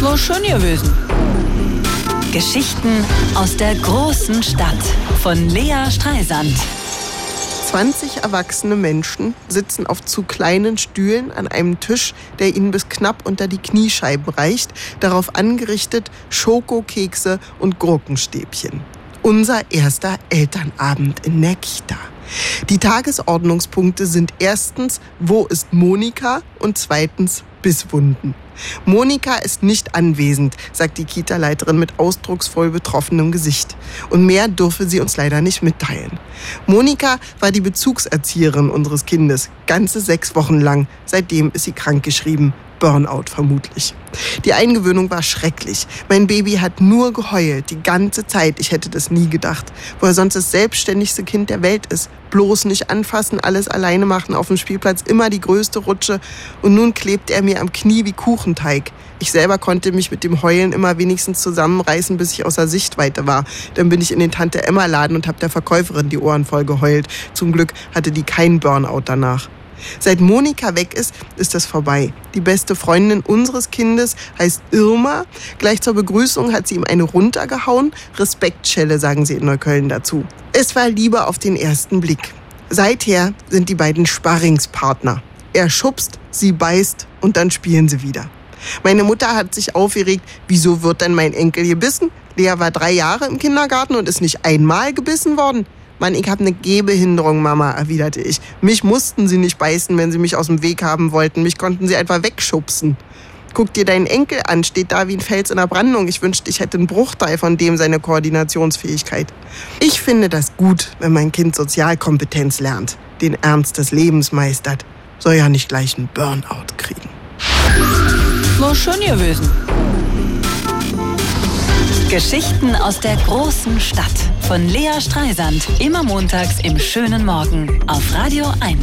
War schön gewesen. Geschichten aus der großen Stadt von Lea Streisand. 20 erwachsene Menschen sitzen auf zu kleinen Stühlen an einem Tisch, der ihnen bis knapp unter die Kniescheiben reicht, darauf angerichtet Schokokekse und Gurkenstäbchen. Unser erster Elternabend in der Kita. Die Tagesordnungspunkte sind erstens, wo ist Monika? Und zweitens, Bisswunden. Monika ist nicht anwesend, sagt die Kita-Leiterin mit ausdrucksvoll betroffenem Gesicht. Und mehr dürfe sie uns leider nicht mitteilen. Monika war die Bezugserzieherin unseres Kindes, ganze sechs Wochen lang. Seitdem ist sie krankgeschrieben. Burnout vermutlich. Die Eingewöhnung war schrecklich. Mein Baby hat nur geheult, die ganze Zeit. Ich hätte das nie gedacht. Wo er sonst das selbstständigste Kind der Welt ist. Bloß nicht anfassen, alles alleine machen, auf dem Spielplatz immer die größte Rutsche. Und nun klebt er mir am Knie wie Kuchenteig. Ich selber konnte mich mit dem Heulen immer wenigstens zusammenreißen, bis ich außer Sichtweite war. Dann bin ich in den Tante Emma Laden und habe der Verkäuferin die Ohren voll geheult. Zum Glück hatte die keinen Burnout danach. Seit Monika weg ist, ist das vorbei. Die beste Freundin unseres Kindes heißt Irma. Gleich zur Begrüßung hat sie ihm eine runtergehauen. Respektschelle, sagen sie in Neukölln dazu. Es war Liebe auf den ersten Blick. Seither sind die beiden Sparringspartner. Er schubst, sie beißt und dann spielen sie wieder. Meine Mutter hat sich aufgeregt, wieso wird denn mein Enkel gebissen? Lea war drei Jahre im Kindergarten und ist nicht einmal gebissen worden. Mann, ich habe eine Gehbehinderung, Mama, erwiderte ich. Mich mussten sie nicht beißen, wenn sie mich aus dem Weg haben wollten. Mich konnten sie einfach wegschubsen. Guck dir deinen Enkel an, steht da wie ein Fels in der Brandung. Ich wünschte, ich hätte einen Bruchteil von dem seine Koordinationsfähigkeit. Ich finde das gut, wenn mein Kind Sozialkompetenz lernt, den Ernst des Lebens meistert. Soll ja nicht gleich einen Burnout kriegen. War schön gewesen. Geschichten aus der großen Stadt von Lea Streisand. Immer montags im schönen Morgen auf Radio 1.